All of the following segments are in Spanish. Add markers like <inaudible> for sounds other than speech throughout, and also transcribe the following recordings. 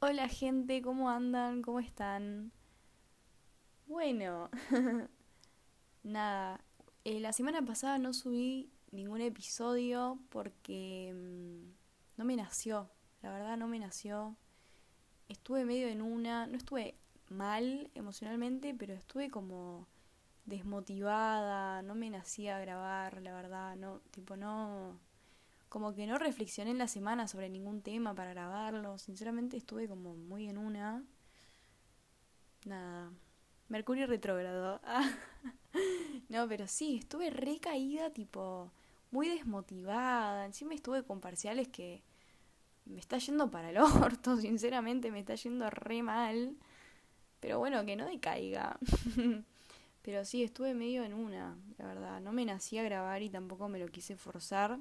Hola gente, ¿cómo andan? ¿Cómo están? Bueno, <laughs> nada, eh, la semana pasada no subí ningún episodio porque mm, no me nació, la verdad no me nació. Estuve medio en una, no estuve mal emocionalmente, pero estuve como desmotivada, no me nacía grabar, la verdad, no, tipo no como que no reflexioné en la semana sobre ningún tema para grabarlo. Sinceramente estuve como muy en una. Nada. Mercurio retrógrado. <laughs> no, pero sí, estuve recaída, tipo, muy desmotivada. Encima estuve con parciales que me está yendo para el orto, <laughs> sinceramente me está yendo re mal. Pero bueno, que no decaiga. <laughs> pero sí, estuve medio en una, la verdad. No me nací a grabar y tampoco me lo quise forzar.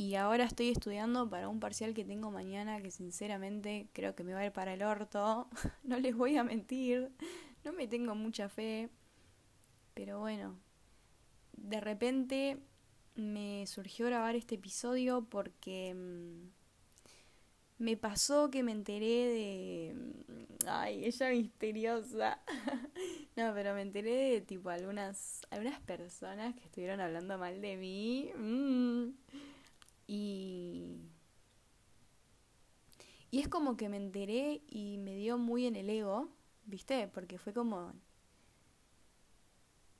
Y ahora estoy estudiando para un parcial que tengo mañana que sinceramente creo que me va a ir para el orto. <laughs> no les voy a mentir, no me tengo mucha fe. Pero bueno, de repente me surgió grabar este episodio porque mm, me pasó que me enteré de... Mm, ay, ella misteriosa. <laughs> no, pero me enteré de tipo algunas, algunas personas que estuvieron hablando mal de mí. Mm. Y, y es como que me enteré y me dio muy en el ego, ¿viste? Porque fue como...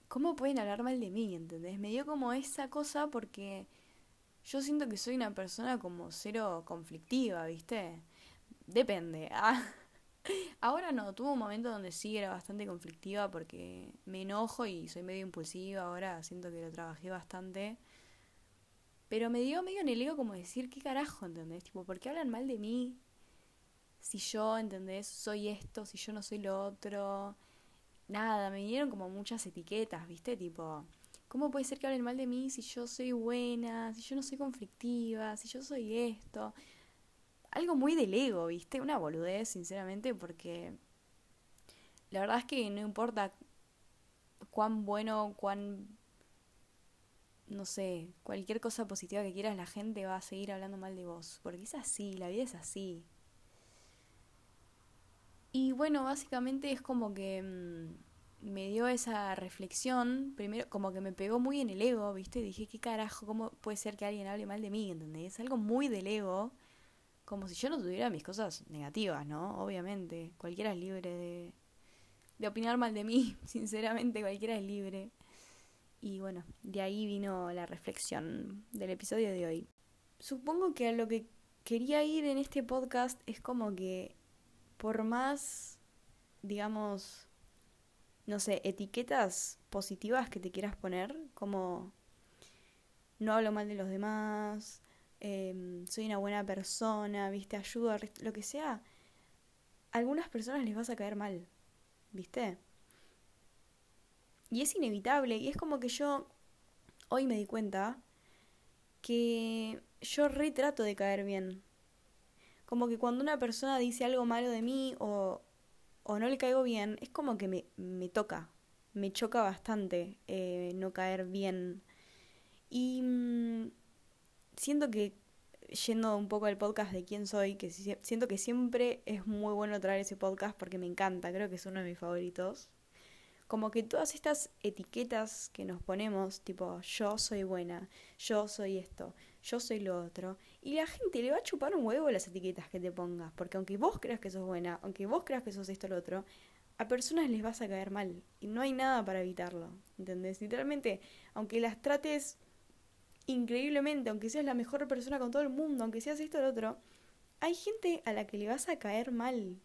¿Cómo pueden hablar mal de mí? ¿Entendés? Me dio como esa cosa porque yo siento que soy una persona como cero conflictiva, ¿viste? Depende. Ah, <laughs> ahora no, tuve un momento donde sí era bastante conflictiva porque me enojo y soy medio impulsiva. Ahora siento que lo trabajé bastante. Pero me dio medio en el ego como decir, ¿qué carajo, entendés? Tipo, ¿por qué hablan mal de mí? Si yo, ¿entendés? Soy esto, si yo no soy lo otro. Nada, me dieron como muchas etiquetas, ¿viste? Tipo, ¿cómo puede ser que hablen mal de mí si yo soy buena, si yo no soy conflictiva, si yo soy esto? Algo muy del ego, ¿viste? Una boludez, sinceramente, porque la verdad es que no importa cuán bueno, cuán no sé, cualquier cosa positiva que quieras, la gente va a seguir hablando mal de vos. Porque es así, la vida es así. Y bueno, básicamente es como que mm, me dio esa reflexión. Primero, como que me pegó muy en el ego, ¿viste? Dije, ¿qué carajo? ¿Cómo puede ser que alguien hable mal de mí? ¿Entendés? Es algo muy del ego. Como si yo no tuviera mis cosas negativas, ¿no? Obviamente. Cualquiera es libre de, de opinar mal de mí. <laughs> Sinceramente, cualquiera es libre. Y bueno, de ahí vino la reflexión del episodio de hoy. Supongo que a lo que quería ir en este podcast es como que por más, digamos, no sé, etiquetas positivas que te quieras poner, como no hablo mal de los demás, em, soy una buena persona, viste, ayudo, a lo que sea, a algunas personas les vas a caer mal, viste. Y es inevitable, y es como que yo hoy me di cuenta que yo retrato de caer bien. Como que cuando una persona dice algo malo de mí o, o no le caigo bien, es como que me, me toca, me choca bastante eh, no caer bien. Y mm, siento que, yendo un poco al podcast de quién soy, que siento que siempre es muy bueno traer ese podcast porque me encanta, creo que es uno de mis favoritos como que todas estas etiquetas que nos ponemos, tipo yo soy buena, yo soy esto, yo soy lo otro, y la gente le va a chupar un huevo las etiquetas que te pongas, porque aunque vos creas que sos buena, aunque vos creas que sos esto o lo otro, a personas les vas a caer mal, y no hay nada para evitarlo, ¿entendés? Literalmente, aunque las trates increíblemente, aunque seas la mejor persona con todo el mundo, aunque seas esto o lo otro, hay gente a la que le vas a caer mal,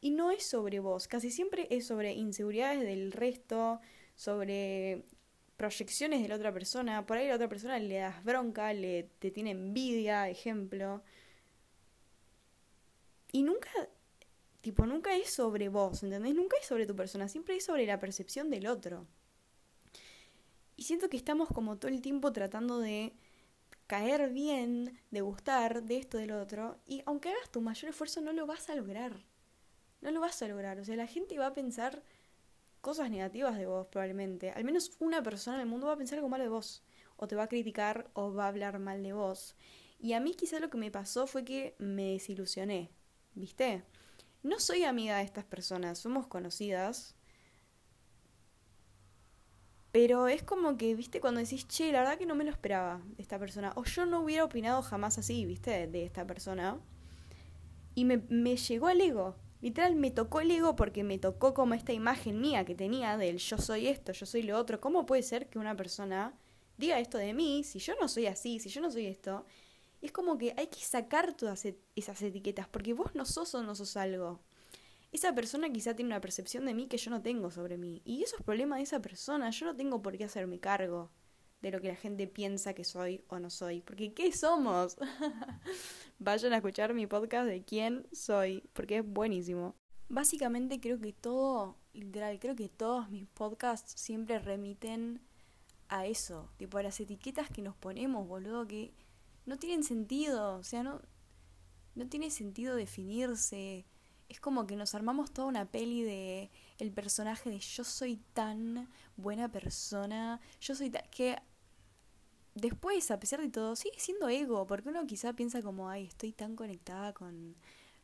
y no es sobre vos, casi siempre es sobre inseguridades del resto, sobre proyecciones de la otra persona. Por ahí la otra persona le das bronca, le te tiene envidia, ejemplo. Y nunca, tipo, nunca es sobre vos, ¿entendés? Nunca es sobre tu persona, siempre es sobre la percepción del otro. Y siento que estamos como todo el tiempo tratando de caer bien, de gustar de esto, del otro, y aunque hagas tu mayor esfuerzo no lo vas a lograr no lo vas a lograr. O sea, la gente va a pensar cosas negativas de vos probablemente. Al menos una persona en el mundo va a pensar algo malo de vos. O te va a criticar o va a hablar mal de vos. Y a mí quizás lo que me pasó fue que me desilusioné. ¿viste? No soy amiga de estas personas, somos conocidas. Pero es como que, viste, cuando decís, che, la verdad que no me lo esperaba de esta persona. O yo no hubiera opinado jamás así, viste, de esta persona. Y me, me llegó al ego. Literal, me tocó el ego porque me tocó como esta imagen mía que tenía del yo soy esto, yo soy lo otro. ¿Cómo puede ser que una persona diga esto de mí si yo no soy así, si yo no soy esto? es como que hay que sacar todas e, esas etiquetas porque vos no sos o no sos algo. Esa persona quizá tiene una percepción de mí que yo no tengo sobre mí. Y eso es problema de esa persona. Yo no tengo por qué hacerme cargo de lo que la gente piensa que soy o no soy. Porque ¿qué somos? <laughs> Vayan a escuchar mi podcast de quién soy, porque es buenísimo. Básicamente creo que todo, literal, creo que todos mis podcasts siempre remiten a eso, tipo a las etiquetas que nos ponemos, boludo, que no tienen sentido, o sea, no, no tiene sentido definirse. Es como que nos armamos toda una peli de el personaje de yo soy tan buena persona, yo soy tan... que después, a pesar de todo, sigue siendo ego, porque uno quizá piensa como, ay, estoy tan conectada con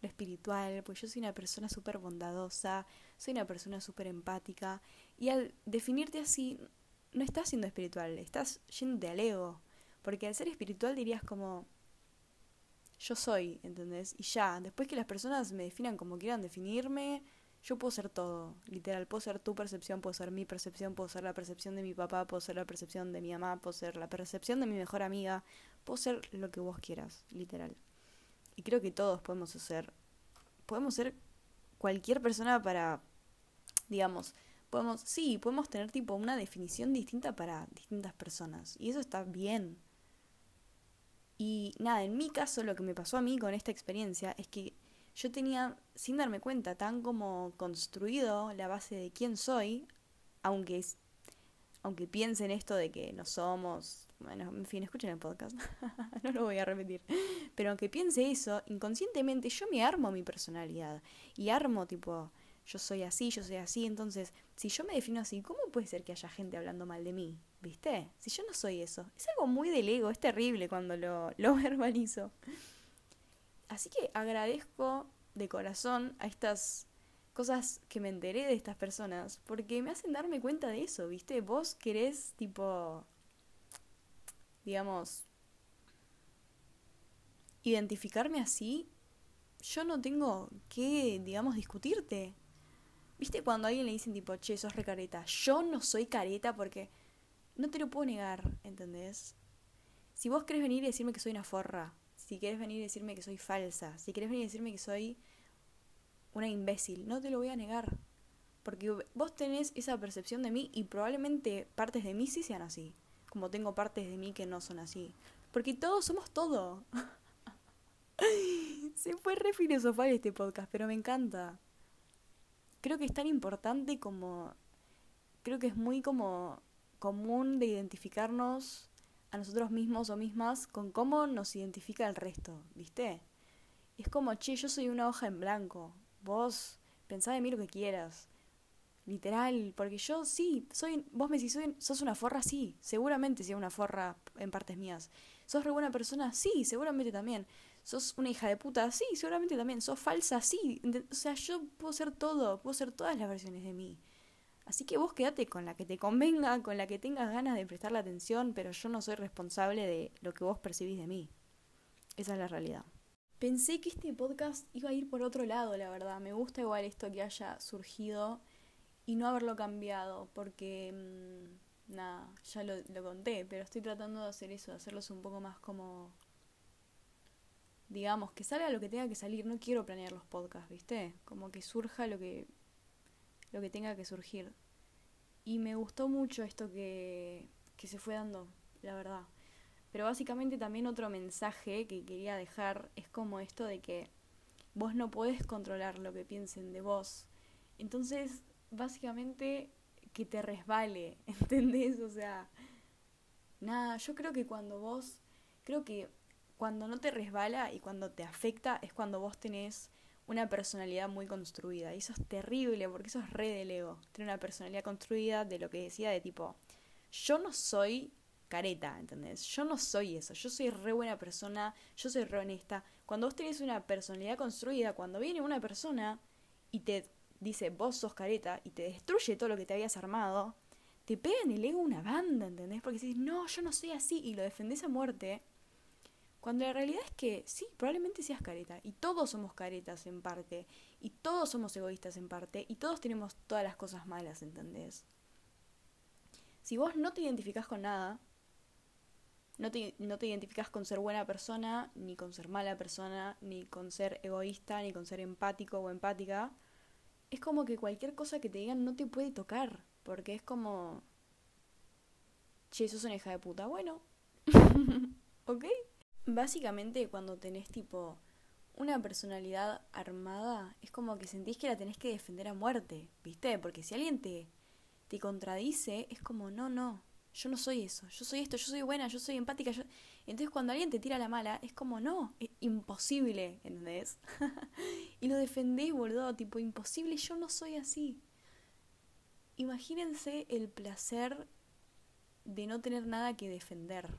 lo espiritual, pues yo soy una persona súper bondadosa, soy una persona súper empática, y al definirte así, no estás siendo espiritual, estás yéndote al ego, porque al ser espiritual dirías como, yo soy, ¿entendés? Y ya, después que las personas me definan como quieran definirme, yo puedo ser todo, literal, puedo ser tu percepción, puedo ser mi percepción, puedo ser la percepción de mi papá, puedo ser la percepción de mi mamá, puedo ser la percepción de mi mejor amiga, puedo ser lo que vos quieras, literal. Y creo que todos podemos ser, podemos ser cualquier persona para, digamos, podemos, sí, podemos tener tipo una definición distinta para distintas personas. Y eso está bien. Y nada, en mi caso lo que me pasó a mí con esta experiencia es que yo tenía, sin darme cuenta, tan como construido la base de quién soy, aunque, aunque piensen esto de que no somos, bueno, en fin, escuchen el podcast, <laughs> no lo voy a repetir, pero aunque piense eso, inconscientemente yo me armo mi personalidad y armo tipo, yo soy así, yo soy así, entonces, si yo me defino así, ¿cómo puede ser que haya gente hablando mal de mí? ¿Viste? Si yo no soy eso. Es algo muy del ego, es terrible cuando lo, lo <laughs> verbalizo. Así que agradezco de corazón a estas cosas que me enteré de estas personas, porque me hacen darme cuenta de eso, ¿viste? Vos querés, tipo, digamos, identificarme así, yo no tengo que, digamos, discutirte. ¿Viste cuando a alguien le dicen, tipo, che, sos re careta? Yo no soy careta porque no te lo puedo negar, ¿entendés? Si vos querés venir y decirme que soy una forra, si querés venir y decirme que soy falsa, si querés venir y decirme que soy una imbécil, no te lo voy a negar. Porque vos tenés esa percepción de mí y probablemente partes de mí sí sean así. Como tengo partes de mí que no son así. Porque todos somos todo. <laughs> Se fue re filosofal este podcast, pero me encanta. Creo que es tan importante como... Creo que es muy como común de identificarnos nosotros mismos o mismas con cómo nos identifica el resto, ¿viste? Es como, che, yo soy una hoja en blanco, vos pensá de mí lo que quieras. Literal, porque yo sí, soy, vos me decís, soy, sos una forra, sí, seguramente soy una forra en partes mías. ¿Sos re buena persona? Sí, seguramente también. ¿Sos una hija de puta? Sí, seguramente también. ¿Sos falsa? Sí. O sea, yo puedo ser todo, puedo ser todas las versiones de mí. Así que vos quédate con la que te convenga, con la que tengas ganas de prestarle atención, pero yo no soy responsable de lo que vos percibís de mí. Esa es la realidad. Pensé que este podcast iba a ir por otro lado, la verdad. Me gusta igual esto que haya surgido y no haberlo cambiado, porque mm, nada, ya lo, lo conté, pero estoy tratando de hacer eso, de hacerlos un poco más como digamos, que salga lo que tenga que salir. No quiero planear los podcasts, ¿viste? Como que surja lo que lo que tenga que surgir. Y me gustó mucho esto que, que se fue dando, la verdad. Pero básicamente también otro mensaje que quería dejar es como esto de que vos no podés controlar lo que piensen de vos. Entonces, básicamente que te resbale, <laughs> ¿entendés? O sea, nada, yo creo que cuando vos, creo que cuando no te resbala y cuando te afecta es cuando vos tenés una personalidad muy construida. Y eso es terrible, porque eso es re del ego. Tener una personalidad construida de lo que decía de tipo, yo no soy careta, ¿entendés? Yo no soy eso, yo soy re buena persona, yo soy re honesta. Cuando vos tenés una personalidad construida, cuando viene una persona y te dice vos sos careta y te destruye todo lo que te habías armado, te pega en el ego una banda, ¿entendés? Porque decís, no, yo no soy así y lo defendés a muerte. Cuando la realidad es que sí, probablemente seas careta. Y todos somos caretas en parte. Y todos somos egoístas en parte. Y todos tenemos todas las cosas malas, ¿entendés? Si vos no te identificás con nada, no te, no te identificás con ser buena persona, ni con ser mala persona, ni con ser egoísta, ni con ser empático o empática, es como que cualquier cosa que te digan no te puede tocar. Porque es como. Che, sos una hija de puta. Bueno. <laughs> ¿Ok? Básicamente, cuando tenés tipo una personalidad armada, es como que sentís que la tenés que defender a muerte, ¿viste? Porque si alguien te, te contradice, es como, no, no, yo no soy eso, yo soy esto, yo soy buena, yo soy empática. Yo... Entonces cuando alguien te tira la mala, es como, no, es imposible, ¿entendés? <laughs> y lo defendés, boludo, tipo, imposible, yo no soy así. Imagínense el placer de no tener nada que defender.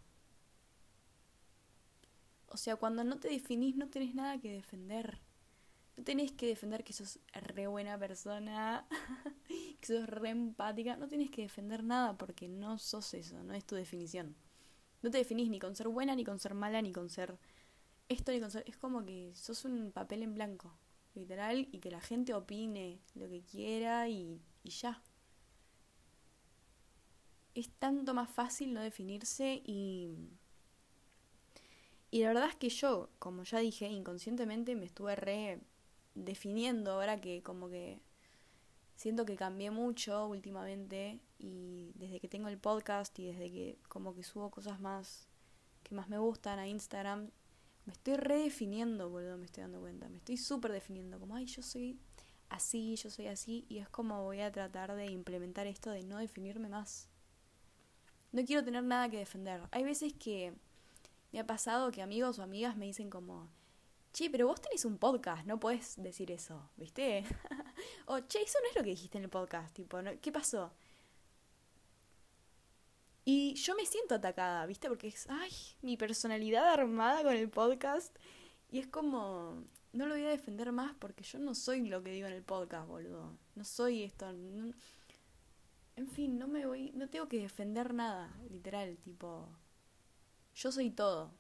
O sea, cuando no te definís, no tenés nada que defender. No tenés que defender que sos re buena persona, <laughs> que sos re empática. No tenés que defender nada porque no sos eso, no es tu definición. No te definís ni con ser buena, ni con ser mala, ni con ser esto, ni con ser... Es como que sos un papel en blanco, literal, y que la gente opine lo que quiera y, y ya es tanto más fácil no definirse y... Y la verdad es que yo, como ya dije, inconscientemente me estuve re definiendo ahora que como que siento que cambié mucho últimamente y desde que tengo el podcast y desde que como que subo cosas más que más me gustan a Instagram, me estoy redefiniendo, boludo, me estoy dando cuenta, me estoy súper definiendo, como, ay, yo soy así, yo soy así, y es como voy a tratar de implementar esto de no definirme más. No quiero tener nada que defender. Hay veces que me ha pasado que amigos o amigas me dicen como, che, pero vos tenés un podcast, no puedes decir eso, ¿viste? <laughs> o, che, eso no es lo que dijiste en el podcast, tipo, ¿qué pasó? Y yo me siento atacada, ¿viste? Porque es, ay, mi personalidad armada con el podcast. Y es como, no lo voy a defender más porque yo no soy lo que digo en el podcast, boludo. No soy esto. En fin, no me voy, no tengo que defender nada, literal, tipo, yo soy todo,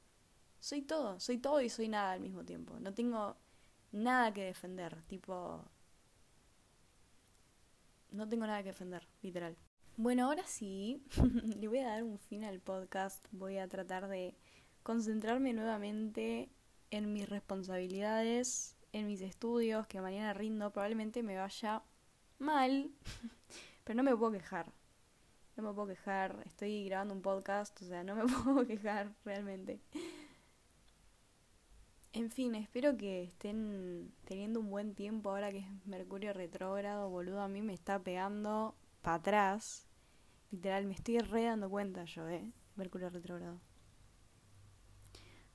soy todo, soy todo y soy nada al mismo tiempo, no tengo nada que defender, tipo, no tengo nada que defender, literal. Bueno, ahora sí, <laughs> le voy a dar un fin al podcast, voy a tratar de concentrarme nuevamente en mis responsabilidades, en mis estudios, que mañana rindo, probablemente me vaya mal. <laughs> Pero no me puedo quejar. No me puedo quejar. Estoy grabando un podcast, o sea, no me <laughs> puedo quejar realmente. En fin, espero que estén teniendo un buen tiempo ahora que es Mercurio retrógrado, boludo. A mí me está pegando para atrás. Literal, me estoy re dando cuenta yo, eh. Mercurio retrógrado.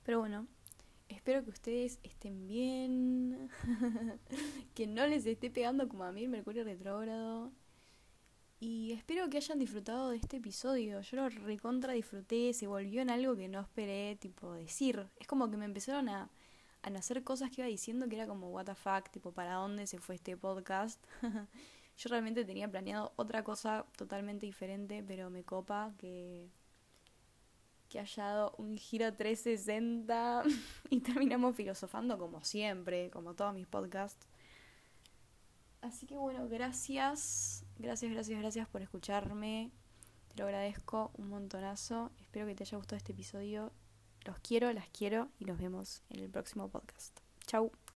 Pero bueno, espero que ustedes estén bien. <laughs> que no les esté pegando como a mí el Mercurio retrógrado. Y espero que hayan disfrutado de este episodio. Yo lo recontra disfruté, se volvió en algo que no esperé, tipo, decir. Es como que me empezaron a, a nacer cosas que iba diciendo que era como, what the fuck, tipo, ¿para dónde se fue este podcast? <laughs> Yo realmente tenía planeado otra cosa totalmente diferente, pero me copa que, que haya dado un giro 360 <laughs> y terminamos filosofando como siempre, como todos mis podcasts. Así que bueno, gracias, gracias, gracias, gracias por escucharme. Te lo agradezco un montonazo. Espero que te haya gustado este episodio. Los quiero, las quiero y nos vemos en el próximo podcast. Chau.